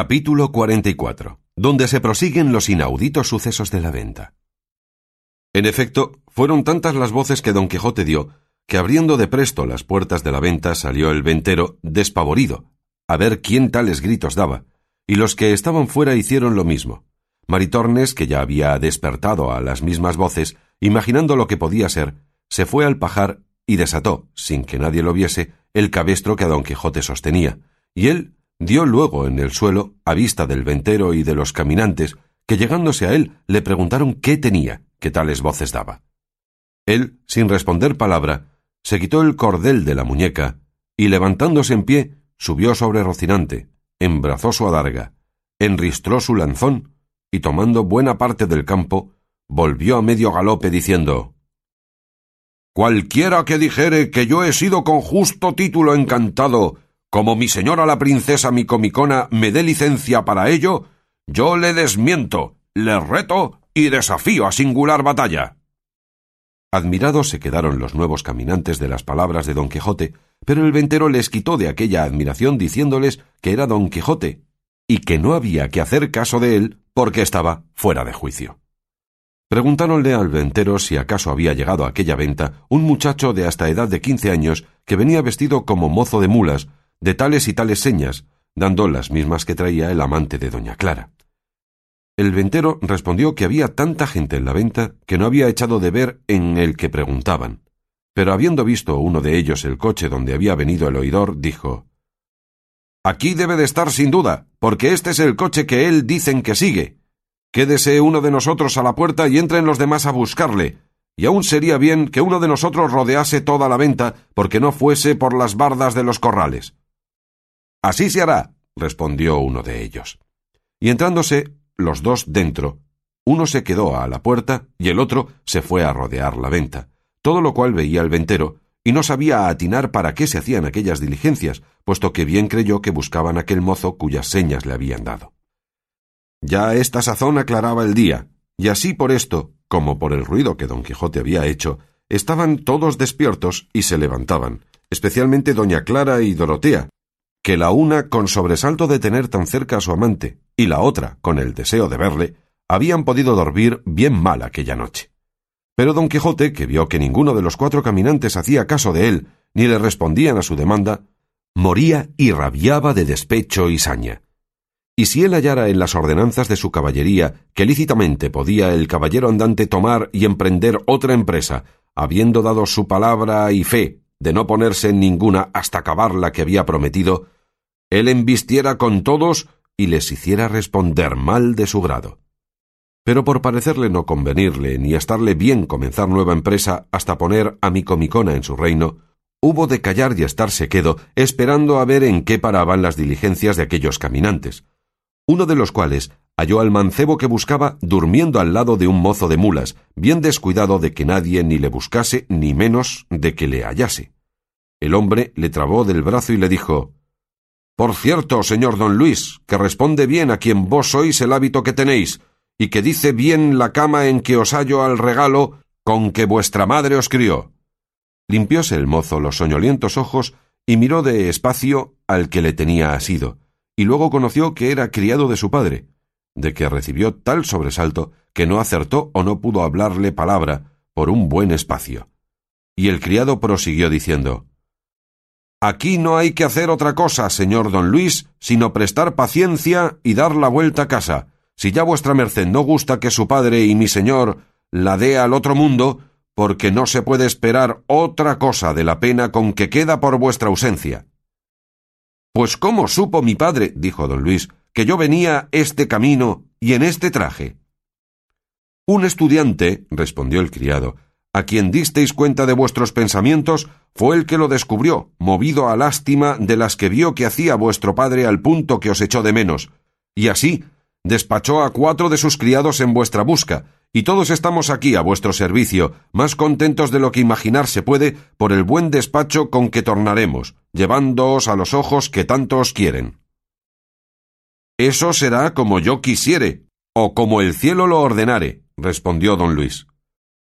Capítulo 44, donde se prosiguen los inauditos sucesos de la venta. En efecto, fueron tantas las voces que don Quijote dio, que abriendo de presto las puertas de la venta salió el ventero, despavorido, a ver quién tales gritos daba, y los que estaban fuera hicieron lo mismo. Maritornes, que ya había despertado a las mismas voces, imaginando lo que podía ser, se fue al pajar y desató, sin que nadie lo viese, el cabestro que a don Quijote sostenía, y él dio luego en el suelo, a vista del ventero y de los caminantes, que llegándose a él le preguntaron qué tenía, que tales voces daba. Él, sin responder palabra, se quitó el cordel de la muñeca, y levantándose en pie, subió sobre Rocinante, embrazó su adarga, enristró su lanzón, y tomando buena parte del campo, volvió a medio galope diciendo Cualquiera que dijere que yo he sido con justo título encantado como mi señora la princesa Micomicona me dé licencia para ello, yo le desmiento, le reto y desafío a singular batalla. Admirados se quedaron los nuevos caminantes de las palabras de don Quijote, pero el ventero les quitó de aquella admiración diciéndoles que era don Quijote, y que no había que hacer caso de él porque estaba fuera de juicio. Preguntáronle al ventero si acaso había llegado a aquella venta un muchacho de hasta edad de quince años que venía vestido como mozo de mulas, de tales y tales señas, dando las mismas que traía el amante de doña Clara. El ventero respondió que había tanta gente en la venta que no había echado de ver en el que preguntaban, pero habiendo visto uno de ellos el coche donde había venido el oidor, dijo Aquí debe de estar sin duda, porque este es el coche que él dicen que sigue. Quédese uno de nosotros a la puerta y entren los demás a buscarle, y aún sería bien que uno de nosotros rodease toda la venta, porque no fuese por las bardas de los corrales. Así se hará, respondió uno de ellos. Y entrándose los dos dentro, uno se quedó a la puerta y el otro se fue a rodear la venta, todo lo cual veía el ventero, y no sabía atinar para qué se hacían aquellas diligencias, puesto que bien creyó que buscaban aquel mozo cuyas señas le habían dado. Ya esta sazón aclaraba el día, y así por esto, como por el ruido que don Quijote había hecho, estaban todos despiertos y se levantaban, especialmente doña Clara y Dorotea, que la una con sobresalto de tener tan cerca a su amante, y la otra con el deseo de verle, habían podido dormir bien mal aquella noche. Pero don Quijote, que vio que ninguno de los cuatro caminantes hacía caso de él, ni le respondían a su demanda, moría y rabiaba de despecho y saña. Y si él hallara en las ordenanzas de su caballería que lícitamente podía el caballero andante tomar y emprender otra empresa, habiendo dado su palabra y fe de no ponerse en ninguna hasta acabar la que había prometido, él embistiera con todos y les hiciera responder mal de su grado. Pero por parecerle no convenirle ni estarle bien comenzar nueva empresa hasta poner a Micomicona en su reino, hubo de callar y estarse quedo, esperando a ver en qué paraban las diligencias de aquellos caminantes, uno de los cuales halló al mancebo que buscaba durmiendo al lado de un mozo de mulas, bien descuidado de que nadie ni le buscase ni menos de que le hallase. El hombre le trabó del brazo y le dijo por cierto, señor don Luis, que responde bien a quien vos sois el hábito que tenéis, y que dice bien la cama en que os hallo al regalo con que vuestra madre os crió. Limpióse el mozo los soñolientos ojos y miró de espacio al que le tenía asido, y luego conoció que era criado de su padre, de que recibió tal sobresalto que no acertó o no pudo hablarle palabra por un buen espacio. Y el criado prosiguió diciendo Aquí no hay que hacer otra cosa, señor don Luis, sino prestar paciencia y dar la vuelta a casa. Si ya vuestra merced no gusta que su padre y mi señor la dé al otro mundo, porque no se puede esperar otra cosa de la pena con que queda por vuestra ausencia. Pues cómo supo mi padre, dijo don Luis, que yo venía este camino y en este traje. Un estudiante, respondió el criado, a quien disteis cuenta de vuestros pensamientos, fue el que lo descubrió, movido a lástima de las que vio que hacía vuestro padre al punto que os echó de menos. Y así, despachó a cuatro de sus criados en vuestra busca, y todos estamos aquí a vuestro servicio, más contentos de lo que imaginar se puede por el buen despacho con que tornaremos, llevándoos a los ojos que tanto os quieren. Eso será como yo quisiere, o como el cielo lo ordenare, respondió don Luis.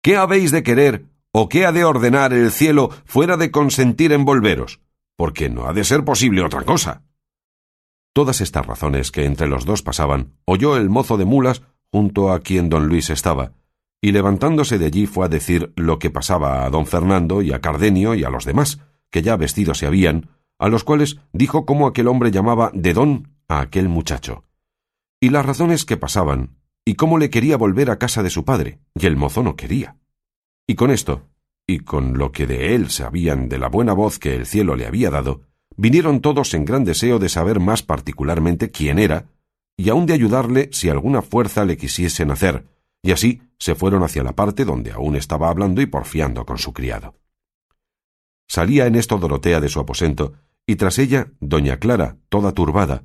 ¿Qué habéis de querer o qué ha de ordenar el cielo fuera de consentir en volveros? Porque no ha de ser posible otra cosa. Todas estas razones que entre los dos pasaban, oyó el mozo de mulas junto a quien don Luis estaba, y levantándose de allí fue a decir lo que pasaba a don Fernando y a Cardenio y a los demás, que ya vestidos se habían, a los cuales dijo cómo aquel hombre llamaba de don a aquel muchacho, y las razones que pasaban, y cómo le quería volver a casa de su padre, y el mozo no quería. Y con esto, y con lo que de él sabían de la buena voz que el cielo le había dado, vinieron todos en gran deseo de saber más particularmente quién era, y aun de ayudarle si alguna fuerza le quisiesen hacer, y así se fueron hacia la parte donde aún estaba hablando y porfiando con su criado. Salía en esto Dorotea de su aposento, y tras ella doña Clara, toda turbada,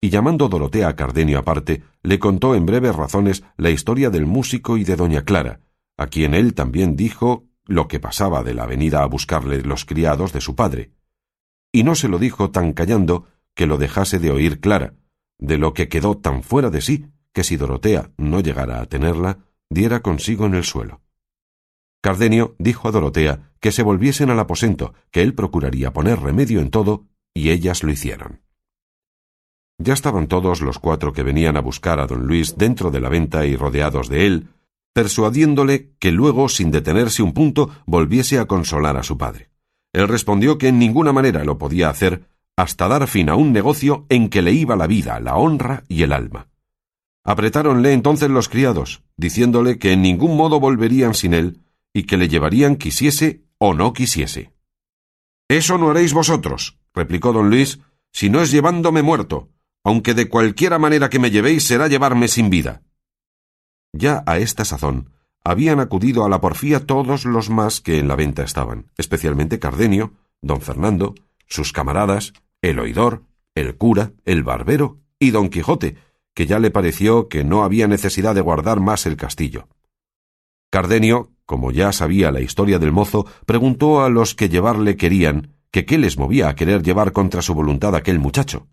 y llamando Dorotea a Cardenio aparte, le contó en breves razones la historia del músico y de doña Clara, a quien él también dijo lo que pasaba de la venida a buscarle los criados de su padre. Y no se lo dijo tan callando que lo dejase de oír Clara, de lo que quedó tan fuera de sí que si Dorotea no llegara a tenerla, diera consigo en el suelo. Cardenio dijo a Dorotea que se volviesen al aposento, que él procuraría poner remedio en todo, y ellas lo hicieron. Ya estaban todos los cuatro que venían a buscar a don Luis dentro de la venta y rodeados de él, persuadiéndole que luego, sin detenerse un punto, volviese a consolar a su padre. Él respondió que en ninguna manera lo podía hacer hasta dar fin a un negocio en que le iba la vida, la honra y el alma. Apretáronle entonces los criados, diciéndole que en ningún modo volverían sin él, y que le llevarían quisiese o no quisiese. Eso no haréis vosotros, replicó don Luis, si no es llevándome muerto, aunque de cualquiera manera que me llevéis será llevarme sin vida. Ya a esta sazón habían acudido a la porfía todos los más que en la venta estaban, especialmente Cardenio, don Fernando, sus camaradas, el oidor, el cura, el barbero y don Quijote, que ya le pareció que no había necesidad de guardar más el castillo. Cardenio, como ya sabía la historia del mozo, preguntó a los que llevarle querían que qué les movía a querer llevar contra su voluntad aquel muchacho.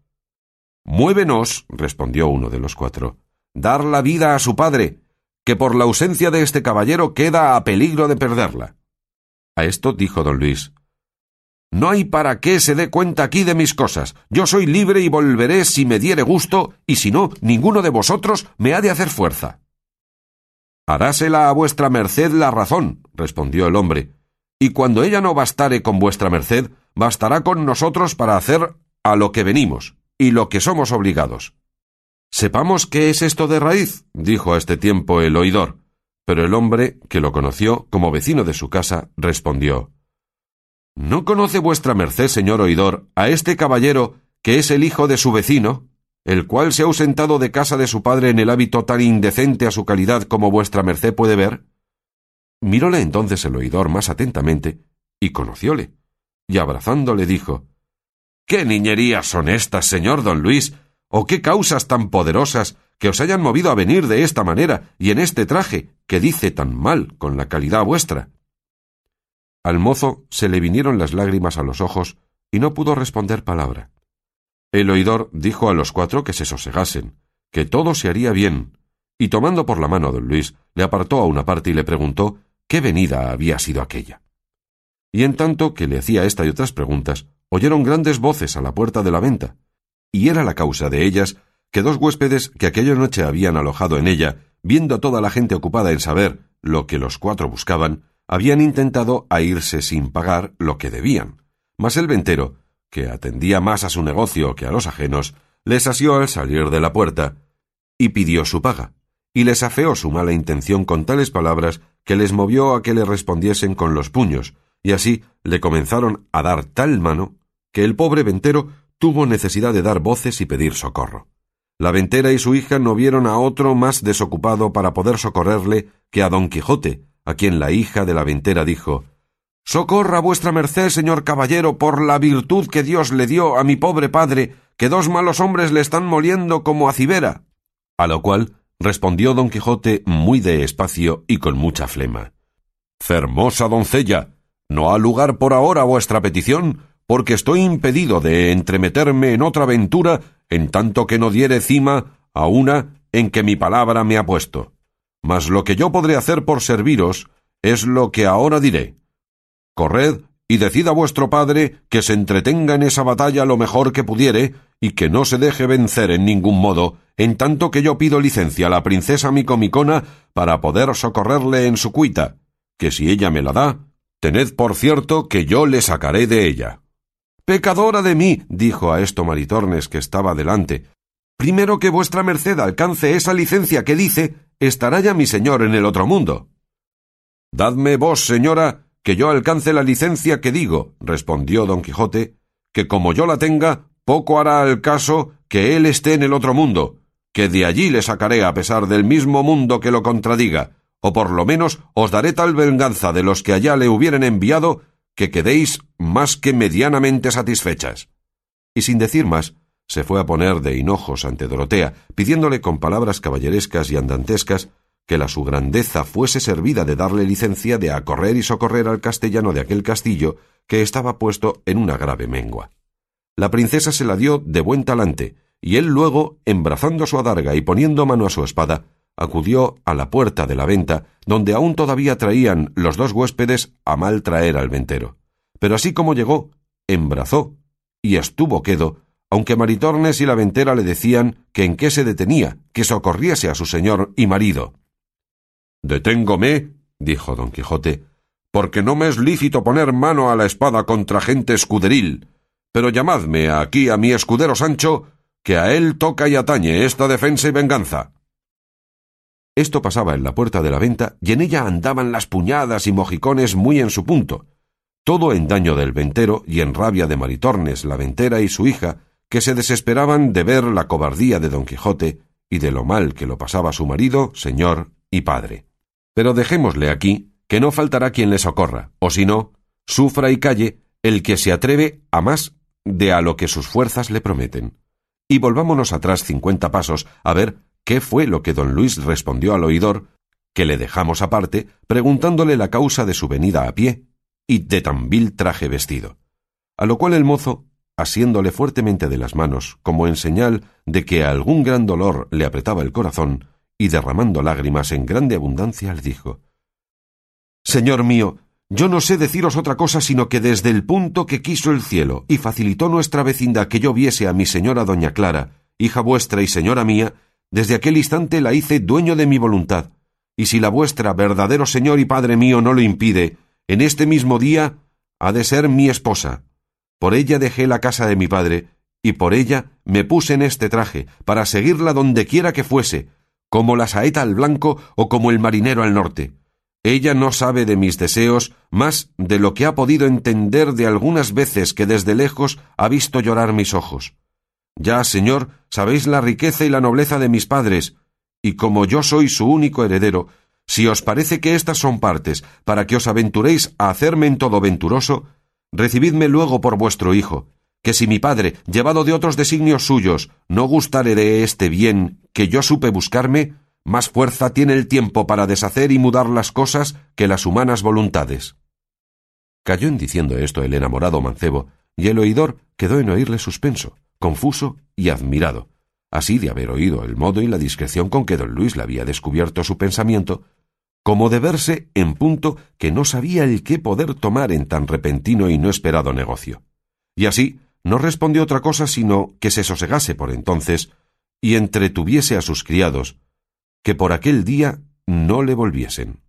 Muévenos, respondió uno de los cuatro, dar la vida a su padre, que por la ausencia de este caballero queda a peligro de perderla. A esto dijo don Luis no hay para qué se dé cuenta aquí de mis cosas. Yo soy libre y volveré si me diere gusto, y si no, ninguno de vosotros me ha de hacer fuerza. Harásela a vuestra merced la razón, respondió el hombre, y cuando ella no bastare con vuestra merced, bastará con nosotros para hacer a lo que venimos, y lo que somos obligados. Sepamos qué es esto de raíz, dijo a este tiempo el oidor, pero el hombre, que lo conoció como vecino de su casa, respondió ¿No conoce vuestra merced, señor oidor, a este caballero que es el hijo de su vecino, el cual se ha ausentado de casa de su padre en el hábito tan indecente a su calidad como vuestra merced puede ver? Miróle entonces el oidor más atentamente y conocióle, y abrazándole dijo ¿Qué niñerías son estas, señor don Luis? ¿O qué causas tan poderosas que os hayan movido a venir de esta manera y en este traje que dice tan mal con la calidad vuestra? Al mozo se le vinieron las lágrimas a los ojos y no pudo responder palabra. El oidor dijo a los cuatro que se sosegasen, que todo se haría bien, y tomando por la mano a don Luis, le apartó a una parte y le preguntó qué venida había sido aquella. Y en tanto que le hacía esta y otras preguntas, oyeron grandes voces a la puerta de la venta, y era la causa de ellas que dos huéspedes que aquella noche habían alojado en ella, viendo a toda la gente ocupada en saber lo que los cuatro buscaban, habían intentado a irse sin pagar lo que debían, mas el ventero, que atendía más a su negocio que a los ajenos, les asió al salir de la puerta y pidió su paga, y les afeó su mala intención con tales palabras que les movió a que le respondiesen con los puños, y así le comenzaron a dar tal mano que el pobre ventero tuvo necesidad de dar voces y pedir socorro. La ventera y su hija no vieron a otro más desocupado para poder socorrerle que a don Quijote, a quien la hija de la ventera dijo Socorra vuestra merced, señor caballero, por la virtud que Dios le dio a mi pobre padre, que dos malos hombres le están moliendo como a cibera. A lo cual respondió don Quijote muy de espacio y con mucha flema. Fermosa doncella, no ha lugar por ahora vuestra petición, porque estoy impedido de entremeterme en otra aventura en tanto que no diere cima a una en que mi palabra me ha puesto. Mas lo que yo podré hacer por serviros es lo que ahora diré. Corred y decid a vuestro padre que se entretenga en esa batalla lo mejor que pudiere, y que no se deje vencer en ningún modo, en tanto que yo pido licencia a la princesa Micomicona para poder socorrerle en su cuita, que si ella me la da, tened por cierto que yo le sacaré de ella. Pecadora de mí, dijo a esto Maritornes que estaba delante. Primero que vuestra merced alcance esa licencia que dice, estará ya mi señor en el otro mundo. Dadme vos, señora, que yo alcance la licencia que digo, respondió don Quijote, que como yo la tenga, poco hará al caso que él esté en el otro mundo, que de allí le sacaré a pesar del mismo mundo que lo contradiga, o por lo menos os daré tal venganza de los que allá le hubieren enviado, que quedéis más que medianamente satisfechas. Y sin decir más, se fue a poner de hinojos ante Dorotea, pidiéndole con palabras caballerescas y andantescas que la su grandeza fuese servida de darle licencia de acorrer y socorrer al castellano de aquel castillo que estaba puesto en una grave mengua. La princesa se la dio de buen talante, y él luego, embrazando su adarga y poniendo mano a su espada, acudió a la puerta de la venta, donde aún todavía traían los dos huéspedes a mal traer al ventero. Pero así como llegó, embrazó, y estuvo quedo, aunque Maritornes y la ventera le decían que en qué se detenía, que socorriese a su señor y marido. Deténgome, dijo don Quijote, porque no me es lícito poner mano a la espada contra gente escuderil, pero llamadme aquí a mi escudero Sancho, que a él toca y atañe esta defensa y venganza. Esto pasaba en la puerta de la venta, y en ella andaban las puñadas y mojicones muy en su punto, todo en daño del ventero y en rabia de Maritornes, la ventera y su hija, que se desesperaban de ver la cobardía de don Quijote y de lo mal que lo pasaba su marido, señor y padre. Pero dejémosle aquí, que no faltará quien le socorra, o si no, sufra y calle el que se atreve a más de a lo que sus fuerzas le prometen. Y volvámonos atrás cincuenta pasos a ver qué fue lo que don Luis respondió al oidor, que le dejamos aparte, preguntándole la causa de su venida a pie y de tan vil traje vestido. A lo cual el mozo, asiéndole fuertemente de las manos, como en señal de que algún gran dolor le apretaba el corazón, y derramando lágrimas en grande abundancia le dijo Señor mío, yo no sé deciros otra cosa sino que desde el punto que quiso el cielo y facilitó nuestra vecindad que yo viese a mi señora doña Clara, hija vuestra y señora mía, desde aquel instante la hice dueño de mi voluntad, y si la vuestra verdadero señor y padre mío no lo impide, en este mismo día ha de ser mi esposa. Por ella dejé la casa de mi padre, y por ella me puse en este traje, para seguirla donde quiera que fuese, como la saeta al blanco o como el marinero al norte. Ella no sabe de mis deseos más de lo que ha podido entender de algunas veces que desde lejos ha visto llorar mis ojos. Ya, señor, sabéis la riqueza y la nobleza de mis padres, y como yo soy su único heredero, si os parece que estas son partes para que os aventuréis a hacerme en todo venturoso, recibidme luego por vuestro hijo, que si mi padre, llevado de otros designios suyos, no gustare de este bien que yo supe buscarme, más fuerza tiene el tiempo para deshacer y mudar las cosas que las humanas voluntades. Cayó en diciendo esto el enamorado mancebo, y el oidor quedó en oírle suspenso, confuso y admirado, así de haber oído el modo y la discreción con que don Luis le había descubierto su pensamiento, como de verse en punto que no sabía el qué poder tomar en tan repentino y no esperado negocio. Y así no respondió otra cosa sino que se sosegase por entonces y entretuviese a sus criados, que por aquel día no le volviesen,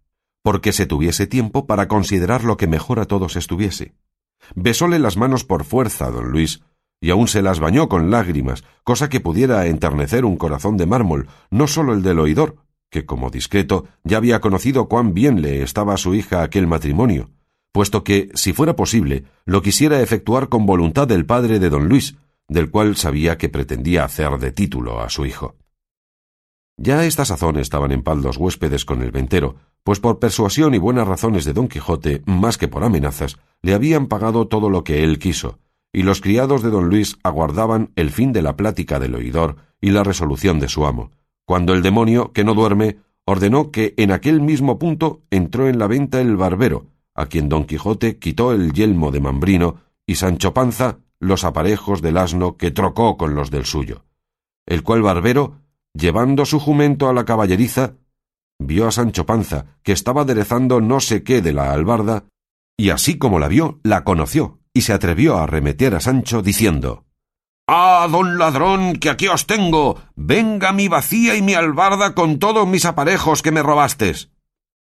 porque se tuviese tiempo para considerar lo que mejor a todos estuviese. Besóle las manos por fuerza don Luis, y aun se las bañó con lágrimas, cosa que pudiera enternecer un corazón de mármol, no sólo el del oidor, que como discreto ya había conocido cuán bien le estaba a su hija aquel matrimonio, puesto que, si fuera posible, lo quisiera efectuar con voluntad del padre de don Luis, del cual sabía que pretendía hacer de título a su hijo. Ya a esta sazón estaban en paz los huéspedes con el ventero, pues por persuasión y buenas razones de don Quijote, más que por amenazas, le habían pagado todo lo que él quiso, y los criados de don Luis aguardaban el fin de la plática del oidor y la resolución de su amo, cuando el demonio, que no duerme, ordenó que en aquel mismo punto entró en la venta el barbero, a quien don Quijote quitó el yelmo de Mambrino y Sancho Panza los aparejos del asno que trocó con los del suyo, el cual barbero, llevando su jumento a la caballeriza, vio a Sancho Panza, que estaba aderezando no sé qué de la albarda, y así como la vio, la conoció, y se atrevió a arremeter a Sancho, diciendo Ah, don ladrón, que aquí os tengo. Venga mi vacía y mi albarda con todos mis aparejos que me robastes.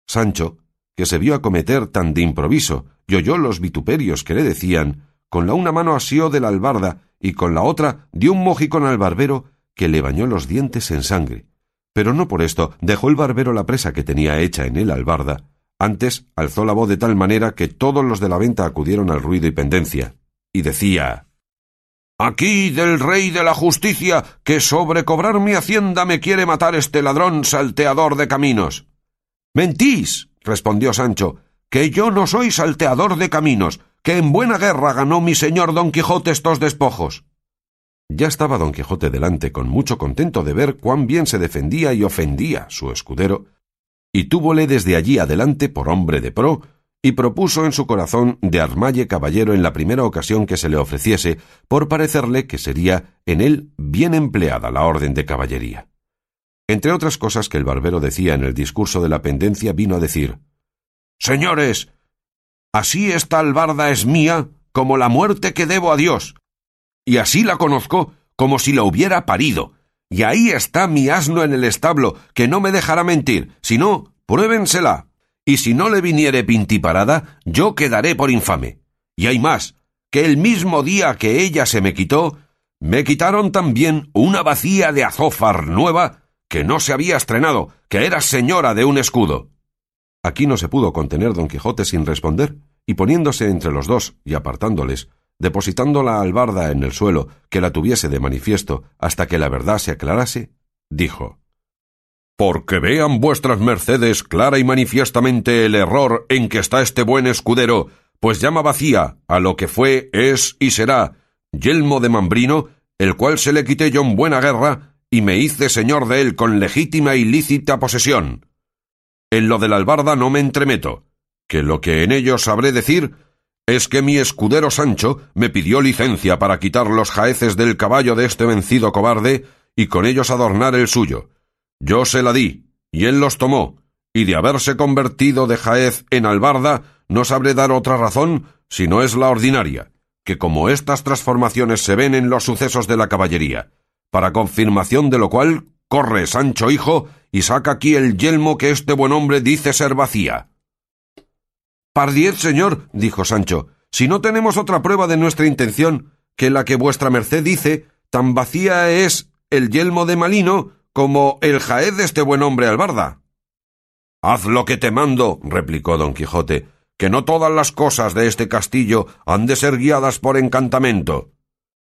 Sancho, que se vio acometer tan de improviso, y oyó los vituperios que le decían, con la una mano asió de la albarda y con la otra dio un mojicón al barbero que le bañó los dientes en sangre. Pero no por esto dejó el barbero la presa que tenía hecha en el albarda, antes alzó la voz de tal manera que todos los de la venta acudieron al ruido y pendencia, y decía Aquí del rey de la justicia, que sobre cobrar mi hacienda me quiere matar este ladrón salteador de caminos. Mentís, respondió Sancho, que yo no soy salteador de caminos, que en buena guerra ganó mi señor don Quijote estos despojos. Ya estaba don Quijote delante con mucho contento de ver cuán bien se defendía y ofendía su escudero, y túvole desde allí adelante por hombre de pro, y propuso en su corazón de armalle caballero en la primera ocasión que se le ofreciese, por parecerle que sería en él bien empleada la orden de caballería. Entre otras cosas que el barbero decía en el discurso de la pendencia, vino a decir Señores, así esta albarda es mía como la muerte que debo a Dios, y así la conozco como si la hubiera parido, y ahí está mi asno en el establo, que no me dejará mentir, si no, pruébensela, y si no le viniere pintiparada, yo quedaré por infame. Y hay más, que el mismo día que ella se me quitó, me quitaron también una vacía de azófar nueva que no se había estrenado, que era señora de un escudo. Aquí no se pudo contener don Quijote sin responder, y poniéndose entre los dos y apartándoles, depositando la albarda en el suelo, que la tuviese de manifiesto hasta que la verdad se aclarase, dijo Porque vean vuestras mercedes clara y manifiestamente el error en que está este buen escudero, pues llama vacía a lo que fue, es y será, yelmo de Mambrino, el cual se le quité yo en buena guerra, y me hice señor de él con legítima y lícita posesión. En lo de la albarda no me entremeto, que lo que en ello sabré decir es que mi escudero Sancho me pidió licencia para quitar los jaeces del caballo de este vencido cobarde y con ellos adornar el suyo. Yo se la di, y él los tomó, y de haberse convertido de jaez en albarda, no sabré dar otra razón si no es la ordinaria, que como estas transformaciones se ven en los sucesos de la caballería, para confirmación de lo cual corre Sancho hijo y saca aquí el yelmo que este buen hombre dice ser vacía. Pardiez, señor, dijo Sancho, si no tenemos otra prueba de nuestra intención que la que vuestra merced dice, tan vacía es el yelmo de Malino como el jaez de este buen hombre albarda. Haz lo que te mando, replicó don Quijote, que no todas las cosas de este castillo han de ser guiadas por encantamento.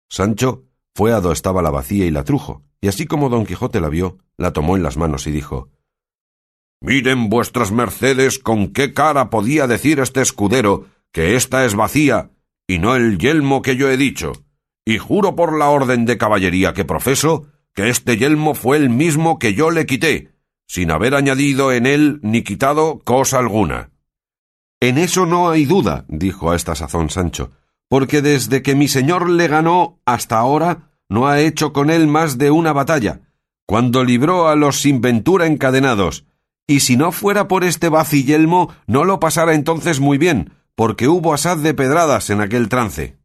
Sancho fue a do estaba la vacía y la trujo, y así como don Quijote la vio, la tomó en las manos y dijo Miren vuestras mercedes con qué cara podía decir este escudero que ésta es vacía, y no el yelmo que yo he dicho, y juro por la orden de caballería que profeso que este yelmo fue el mismo que yo le quité, sin haber añadido en él ni quitado cosa alguna. En eso no hay duda, dijo a esta sazón Sancho, porque desde que mi señor le ganó hasta ahora no ha hecho con él más de una batalla, cuando libró a los sin ventura encadenados, y si no fuera por este vacillelmo no lo pasara entonces muy bien, porque hubo asaz de pedradas en aquel trance.